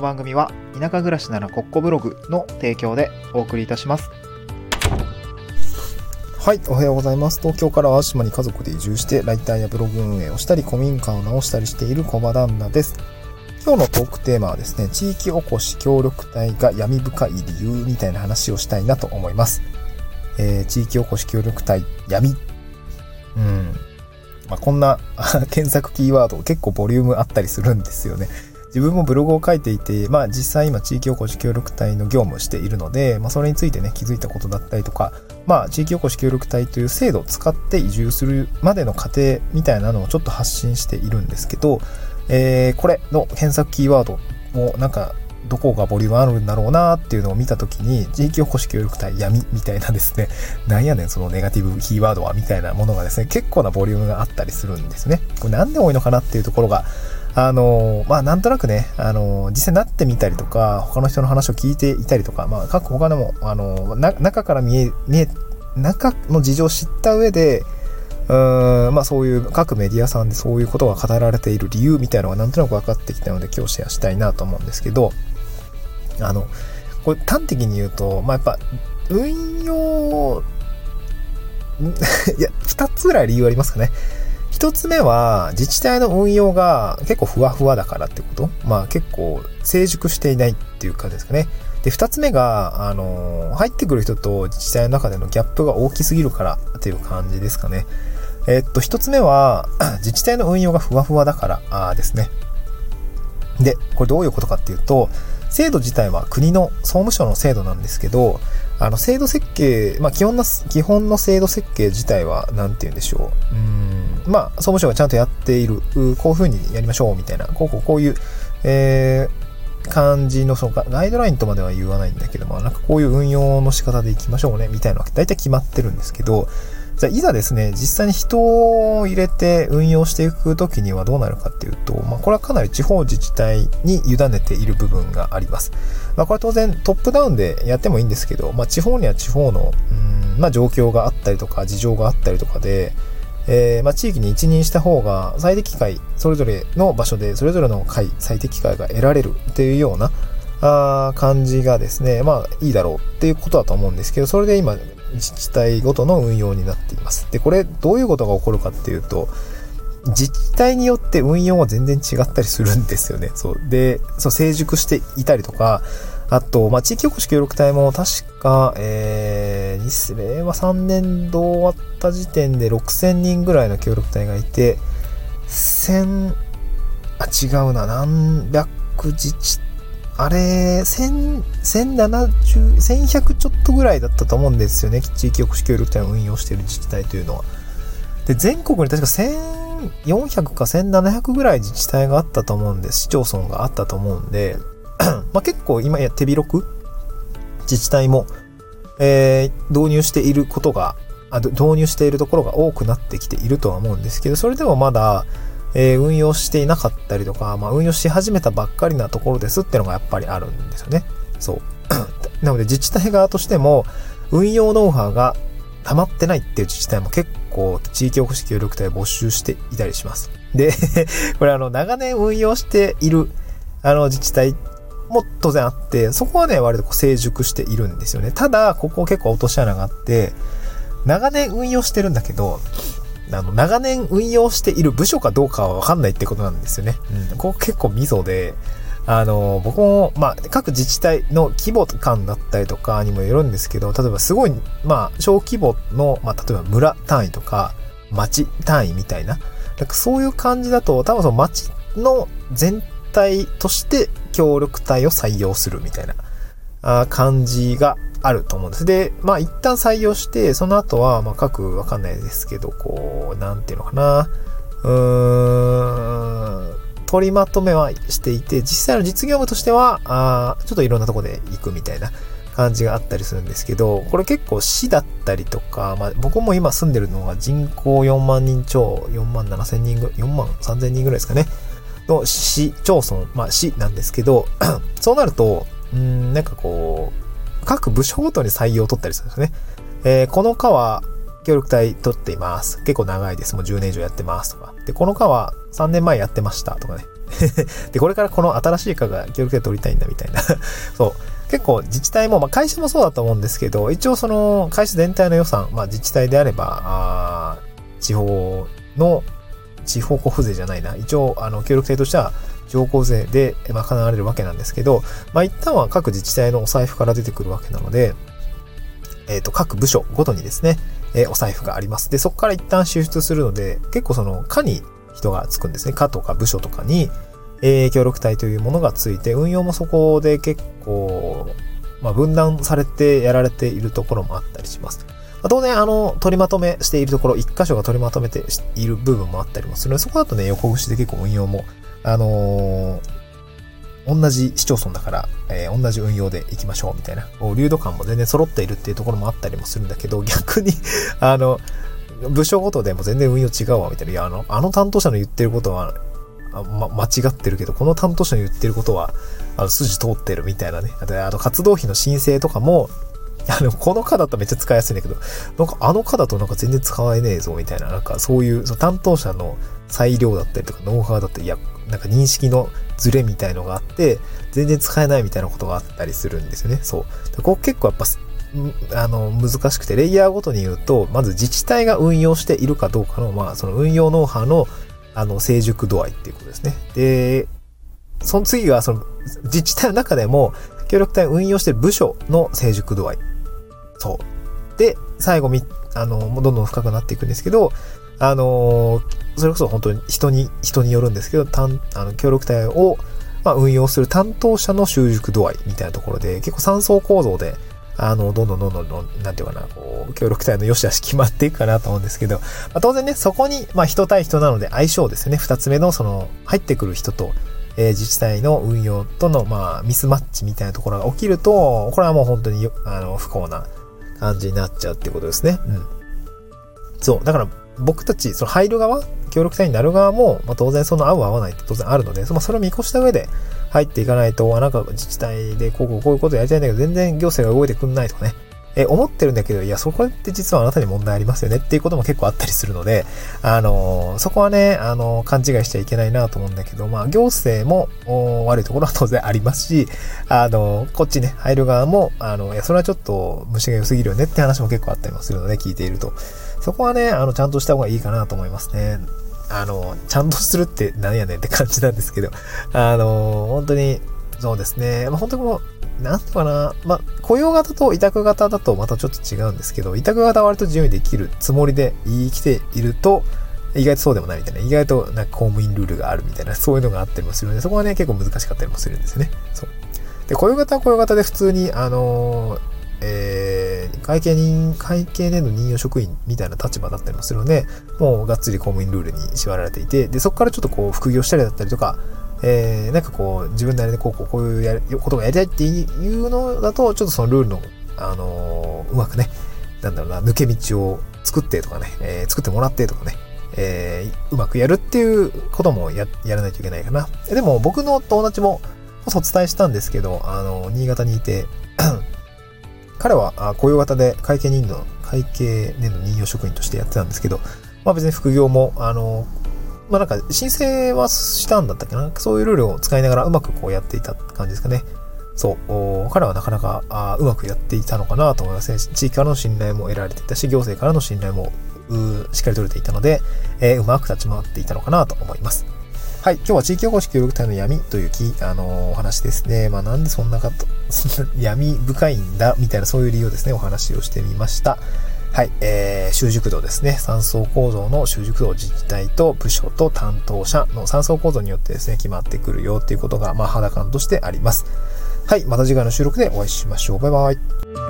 の番組は田舎暮らしならコッコブログの提供でお送りいたしますはい、おはようございます。東京から淡島に家族で移住して、ライターやブログ運営をしたり、古民家を直したりしている小場旦那です。今日のトークテーマはですね、地域おこし協力隊が闇深い理由みたいな話をしたいなと思います。えー、地域おこし協力隊、闇。うん。まあ、こんな 検索キーワード結構ボリュームあったりするんですよね。自分もブログを書いていて、まあ実際今地域おこし協力隊の業務をしているので、まあそれについてね気づいたことだったりとか、まあ地域おこし協力隊という制度を使って移住するまでの過程みたいなのをちょっと発信しているんですけど、えー、これの検索キーワードもなんかどこがボリュームあるんだろうなっていうのを見たときに、地域おこし協力隊闇みたいなですね、なんやねんそのネガティブキーワードはみたいなものがですね、結構なボリュームがあったりするんですね。これなんで多いのかなっていうところが、あのまあ、なんとなくね、あの実際なってみたりとか、他の人の話を聞いていたりとか、まあ、各他でも、あの中から見え、見え、中の事情を知った上で、うーん、まあそういう各メディアさんでそういうことが語られている理由みたいなのがなんとなく分かってきたので今日シェアしたいなと思うんですけど、あの、これ端的に言うと、まあやっぱ運用、いや、二つぐらい理由ありますかね。一つ目は、自治体の運用が結構ふわふわだからってこと？まあ結構成熟していないっていうかですかね。で、二つ目が、あの、入ってくる人と自治体の中でのギャップが大きすぎるからっていう感じですかね。えっと、一つ目は、自治体の運用がふわふわだからあですね。で、これどういうことかっていうと、制度自体は国の総務省の制度なんですけど、あの、制度設計、まあ、基本の、基本の制度設計自体は、なんて言うんでしょう。うん、まあ、総務省がちゃんとやっている、こういう風にやりましょう、みたいな、こうこう、こういう、えー、感じの、そのガイドラインとまでは言わないんだけども、なんかこういう運用の仕方でいきましょうね、みたいなのが大体決まってるんですけど、じゃあいざですね、実際に人を入れて運用していくときにはどうなるかっていうと、まあこれはかなり地方自治体に委ねている部分があります。まあこれは当然トップダウンでやってもいいんですけど、まあ地方には地方の、うん、まあ状況があったりとか事情があったりとかで、えー、まあ地域に一任した方が最適解、それぞれの場所でそれぞれの解、最適解が得られるっていうような、あ感じがですね、まあいいだろうっていうことだと思うんですけど、それで今自治体ごとの運用になっています。で、これどういうことが起こるかっていうと、自治体によって運用は全然違ったりするんですよね。そう。で、そう、成熟していたりとか、あと、まあ、地域おこし協力隊も確か、えー、令和3年度終わった時点で6000人ぐらいの協力隊がいて、1000、あ、違うな、何百自治あれ、1000、1070、1100ちょっとぐらいだったと思うんですよね。地域おこし協力隊を運用している自治体というのは。で、全国に確か1400か1700ぐらい自治体があったと思うんです。市町村があったと思うんで、まあ結構今や手広く自治体も、えー、導入していることがあ、導入しているところが多くなってきているとは思うんですけど、それでもまだ、えー、運用していなかったりとか、まあ、運用し始めたばっかりなところですってのがやっぱりあるんですよね。そう。なので自治体側としても、運用ノウハウが溜まってないっていう自治体も結構地域おこし協力隊を募集していたりします。で、これあの、長年運用している、あの、自治体も当然あって、そこはね、割とこう成熟しているんですよね。ただ、ここ結構落とし穴があって、長年運用してるんだけど、あの、長年運用している部署かどうかはわかんないってことなんですよね。うん。ここ結構ミソで、あの、僕も、まあ、各自治体の規模感だったりとかにもよるんですけど、例えばすごい、まあ、小規模の、まあ、例えば村単位とか、町単位みたいな、なんかそういう感じだと、多分その町の全体として協力隊を採用するみたいな、感じがあると思うんです。で、まあ一旦採用して、その後は、まあ各わかんないですけど、こう、なんていうのかな。うーん、取りまとめはしていて、実際の実業務としては、あちょっといろんなとこで行くみたいな感じがあったりするんですけど、これ結構市だったりとか、まあ僕も今住んでるのが人口4万人超、4万7千人ぐ4万3千人ぐらいですかね。の市町村、まあ市なんですけど、そうなると、うん、なんかこう、各部署ごとに採用を取ったりするんですね。えー、この課は、協力隊取っています。結構長いです。もう10年以上やってますとか。で、この課は3年前やってましたとかね。で、これからこの新しい課が協力隊取りたいんだみたいな。そう。結構自治体も、まあ会社もそうだと思うんですけど、一応その会社全体の予算、まあ自治体であれば、あ地方の、地方交付税じゃないな。一応、あの、協力隊としては、地方交付税で賄われるわけなんですけど、まあ一旦は各自治体のお財布から出てくるわけなので、えっ、と、各部署ごとにですね、えーお財布があります。で、そこから一旦支出するので、結構その、課に人がつくんですね。課とか部署とかに、えー協力隊というものがついて、運用もそこで結構、まあ、分断されてやられているところもあったりします。当然、あの、取りまとめしているところ、一箇所が取りまとめている部分もあったりもするので、そこだとね、横串で結構運用も、あのー同じ市町村だから、えー同じ運用で行きましょうみたいな、流動感も全然揃っているっていうところもあったりもするんだけど、逆に、あの、部署ごとでも全然運用違うわみたいな、いや、あの、あの担当者の言ってることは、あま、間違ってるけど、この担当者の言ってることは、あの、筋通ってるみたいなね。あと、あの、活動費の申請とかも、あの、この課だとめっちゃ使いやすいんだけど、なんかあの課だとなんか全然使えねえぞみたいな、なんかそういう、その担当者の裁量だったりとか、ノウハウだったり、いや、なんか認識のズレみたいのがあって、全然使えないみたいなことがあったりするんですよね。そう。でここ結構やっぱす、あの、難しくて、レイヤーごとに言うと、まず自治体が運用しているかどうかの、まあ、その運用ノウハウの、あの、成熟度合いっていうことですね。で、その次が、その、自治体の中でも、協力隊運用してる部署の成熟度合い。そう。で、最後み、あの、どんどん深くなっていくんですけど、あの、それこそ本当に人に、人によるんですけど、担あの協力隊を、まあ、運用する担当者の習熟度合いみたいなところで、結構三層構造で、あの、どんどんどんどんどん、なんていうかな、こう、協力隊の良し悪し決まっていくかなと思うんですけど、まあ、当然ね、そこに、まあ、人対人なので相性ですよね。二つ目の、その、入ってくる人と、えー自治体の運用との、まあ、ミスマッチみたいなところが起きると、これはもう本当に、あの、不幸な感じになっちゃうってことですね。うん。そう。だから、僕たち、その入る側、協力隊になる側も、まあ、当然その合う合わないって当然あるので、まあ、それを見越した上で入っていかないと、あなんか自治体でこうこうこういうことやりたいんだけど、全然行政が動いてくんないとかね。え、思ってるんだけど、いや、そこって実はあなたに問題ありますよねっていうことも結構あったりするので、あのそこはね、あの勘違いしちゃいけないなと思うんだけど、まあ、行政も悪いところは当然ありますし、あのこっちね、入る側も、あの、いや、それはちょっと虫が良すぎるよねって話も結構あったりもするので、聞いていると。そこはね、あの、ちゃんとした方がいいかなと思いますね。あの、ちゃんとするって何やねんって感じなんですけど、あの、本当に、そうですね。まあ、本当にこう、なんてかな、まあ、雇用型と委託型だとまたちょっと違うんですけど、委託型は割と自由にできるつもりで言い来ていると、意外とそうでもないみたいな、意外となんか公務員ルールがあるみたいな、そういうのがあったりもするので、そこはね、結構難しかったりもするんですよね。そう。で、雇用型は雇用型で普通に、あのーえー、会計人、会計年度任用職員みたいな立場だったりもするので、もうがっつり公務員ルールに縛られていて、で、そこからちょっとこう、副業したりだったりとか、えー、なんかこう、自分なりでこう、こうこういうやことがやりたいっていうのだと、ちょっとそのルールの、あのーうまくね、なんだろうな、抜け道を作ってとかね、えー作ってもらってとかね、えーうまくやるっていうこともや、やらないといけないかな。でも僕の友達も、お伝えしたんですけど、あの、新潟にいて、彼は雇用型で会計年度、会計年度任用職員としてやってたんですけど、まあ別に副業も、あの、まあなんか申請はしたんだったっけな？そういうルールを使いながらうまくこうやっていた感じですかね。そう、彼はなかなかあうまくやっていたのかなと思いますね。地域からの信頼も得られていたし、行政からの信頼もしっかり取れていたので、えーうまく立ち回っていたのかなと思います。はい。今日は地域おこし協力隊の闇というき、あのーお話ですね。まあなんでそんなかと、闇深いんだ、みたいなそういう理由をですね、お話をしてみました。はい。えー、習熟度ですね。三層構造の習熟度自治体と部署と担当者の三層構造によってですね、決まってくるよっていうことが、まあ肌感としてあります。はい。また次回の収録でお会いしましょう。バイバイ。